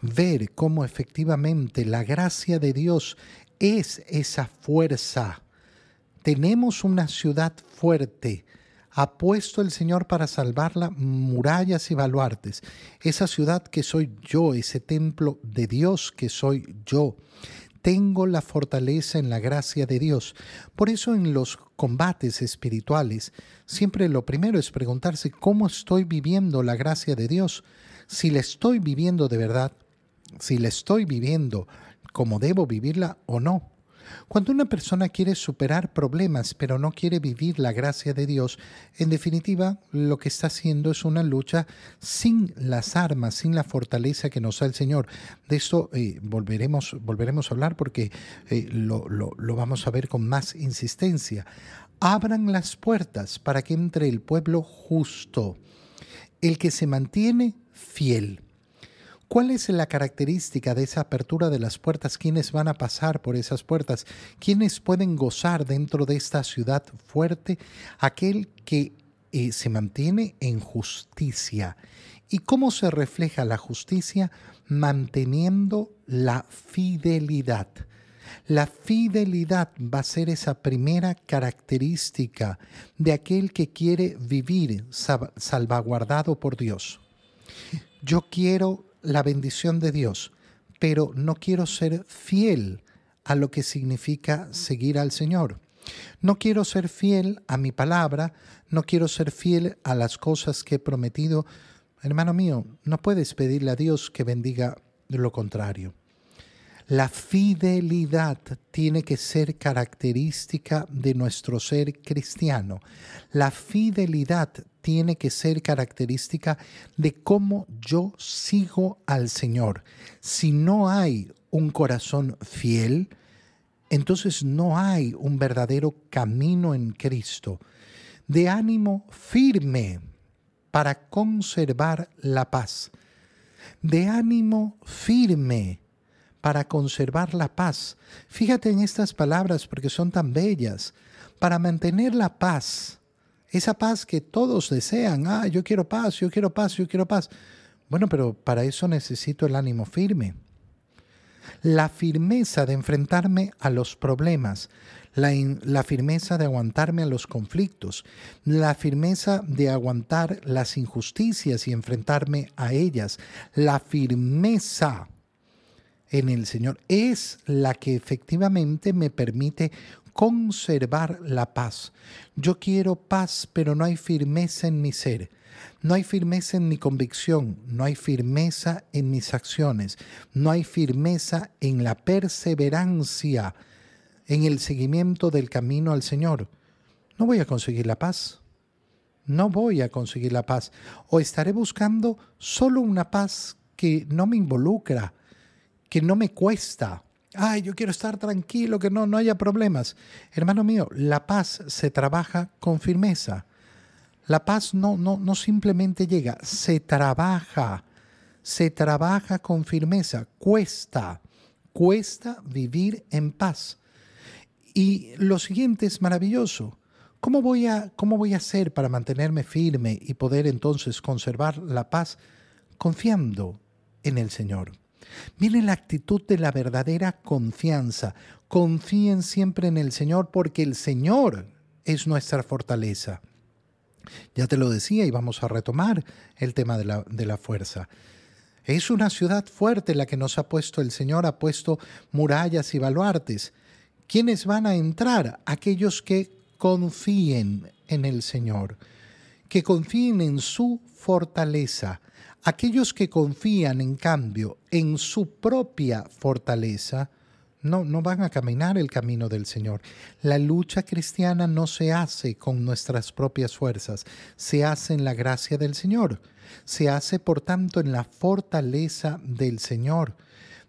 ver cómo efectivamente la gracia de Dios es esa fuerza. Tenemos una ciudad fuerte. Ha puesto el Señor para salvarla murallas y baluartes. Esa ciudad que soy yo, ese templo de Dios que soy yo. Tengo la fortaleza en la gracia de Dios. Por eso en los combates espirituales siempre lo primero es preguntarse cómo estoy viviendo la gracia de Dios. Si la estoy viviendo de verdad, si la estoy viviendo como debo vivirla o no. Cuando una persona quiere superar problemas pero no quiere vivir la gracia de Dios, en definitiva lo que está haciendo es una lucha sin las armas, sin la fortaleza que nos da el Señor. De esto eh, volveremos, volveremos a hablar porque eh, lo, lo vamos a ver con más insistencia. Abran las puertas para que entre el pueblo justo, el que se mantiene fiel. ¿Cuál es la característica de esa apertura de las puertas? ¿Quiénes van a pasar por esas puertas? ¿Quiénes pueden gozar dentro de esta ciudad fuerte? Aquel que eh, se mantiene en justicia. ¿Y cómo se refleja la justicia? Manteniendo la fidelidad. La fidelidad va a ser esa primera característica de aquel que quiere vivir salvaguardado por Dios. Yo quiero la bendición de Dios, pero no quiero ser fiel a lo que significa seguir al Señor. No quiero ser fiel a mi palabra, no quiero ser fiel a las cosas que he prometido. Hermano mío, no puedes pedirle a Dios que bendiga lo contrario. La fidelidad tiene que ser característica de nuestro ser cristiano. La fidelidad tiene que ser característica de cómo yo sigo al Señor. Si no hay un corazón fiel, entonces no hay un verdadero camino en Cristo. De ánimo firme para conservar la paz. De ánimo firme para conservar la paz. Fíjate en estas palabras porque son tan bellas. Para mantener la paz, esa paz que todos desean. Ah, yo quiero paz, yo quiero paz, yo quiero paz. Bueno, pero para eso necesito el ánimo firme. La firmeza de enfrentarme a los problemas, la, firmeza de aguantarme a los conflictos, la firmeza de aguantar las injusticias y enfrentarme a ellas, la firmeza en el Señor es la que efectivamente me permite conservar la paz. Yo quiero paz, pero no hay firmeza en mi ser. No hay firmeza en mi convicción, no hay firmeza en mis acciones, no hay firmeza en la perseverancia, en el seguimiento del camino al Señor. No voy a conseguir la paz. No voy a conseguir la paz. O estaré buscando solo una paz que no me involucra, que no me cuesta. Ay, yo quiero estar tranquilo, que no, no haya problemas. Hermano mío, la paz se trabaja con firmeza. La paz no, no, no simplemente llega, se trabaja, se trabaja con firmeza, cuesta, cuesta vivir en paz. Y lo siguiente es maravilloso. ¿Cómo voy, a, ¿Cómo voy a hacer para mantenerme firme y poder entonces conservar la paz? Confiando en el Señor. Viene la actitud de la verdadera confianza. Confíen siempre en el Señor porque el Señor es nuestra fortaleza. Ya te lo decía y vamos a retomar el tema de la, de la fuerza. Es una ciudad fuerte la que nos ha puesto el Señor, ha puesto murallas y baluartes. ¿Quiénes van a entrar? Aquellos que confíen en el Señor, que confíen en su fortaleza. Aquellos que confían, en cambio, en su propia fortaleza, no, no van a caminar el camino del Señor. La lucha cristiana no se hace con nuestras propias fuerzas, se hace en la gracia del Señor. Se hace, por tanto, en la fortaleza del Señor.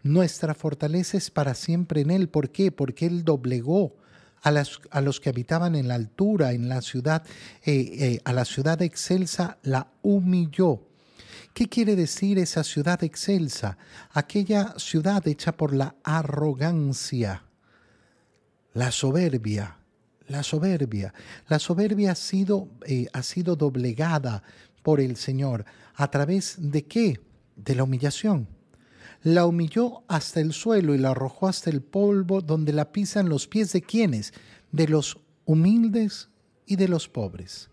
Nuestra fortaleza es para siempre en Él. ¿Por qué? Porque Él doblegó a, los que habitaban en la altura, en la ciudad, eh, eh, a la ciudad excelsa, la humilló ¿Qué quiere decir esa ciudad excelsa? Aquella ciudad hecha por la arrogancia, la soberbia, la soberbia. La soberbia ha sido, eh, ha sido doblegada por el Señor. ¿A través de qué? De la humillación. La humilló hasta el suelo y la arrojó hasta el polvo donde la pisan los pies de quienes, de los humildes y de los pobres.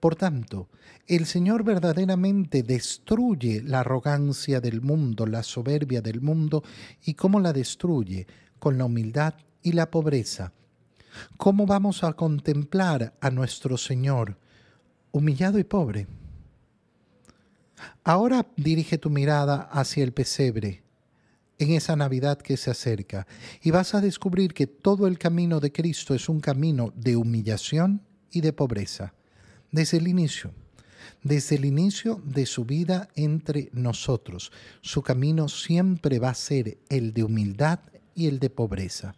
Por tanto, el Señor verdaderamente destruye la arrogancia del mundo, la soberbia del mundo, y cómo la destruye con la humildad y la pobreza. ¿Cómo vamos a contemplar a nuestro Señor humillado y pobre? Ahora dirige tu mirada hacia el pesebre en esa Navidad que se acerca y vas a descubrir que todo el camino de Cristo es un camino de humillación y de pobreza, desde el inicio, desde el inicio de su vida entre nosotros. Su camino siempre va a ser el de humildad y el de pobreza.